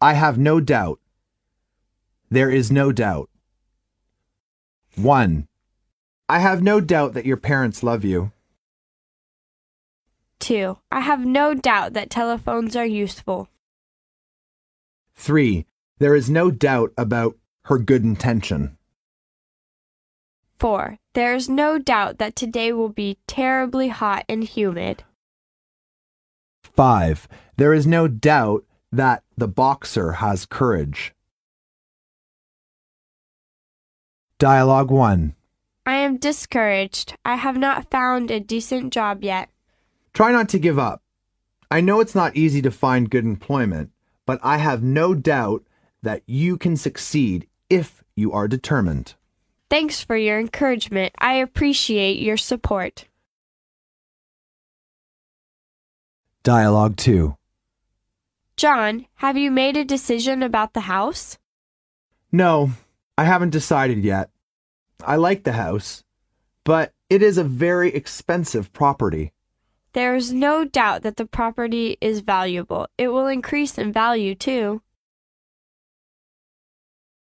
I have no doubt. There is no doubt. 1. I have no doubt that your parents love you. 2. I have no doubt that telephones are useful. 3. There is no doubt about her good intention. 4. There is no doubt that today will be terribly hot and humid. 5. There is no doubt that the boxer has courage. Dialogue 1. I am discouraged. I have not found a decent job yet. Try not to give up. I know it's not easy to find good employment, but I have no doubt that you can succeed if you are determined. Thanks for your encouragement. I appreciate your support. Dialogue 2. John, have you made a decision about the house? No, I haven't decided yet. I like the house, but it is a very expensive property. There is no doubt that the property is valuable. It will increase in value too.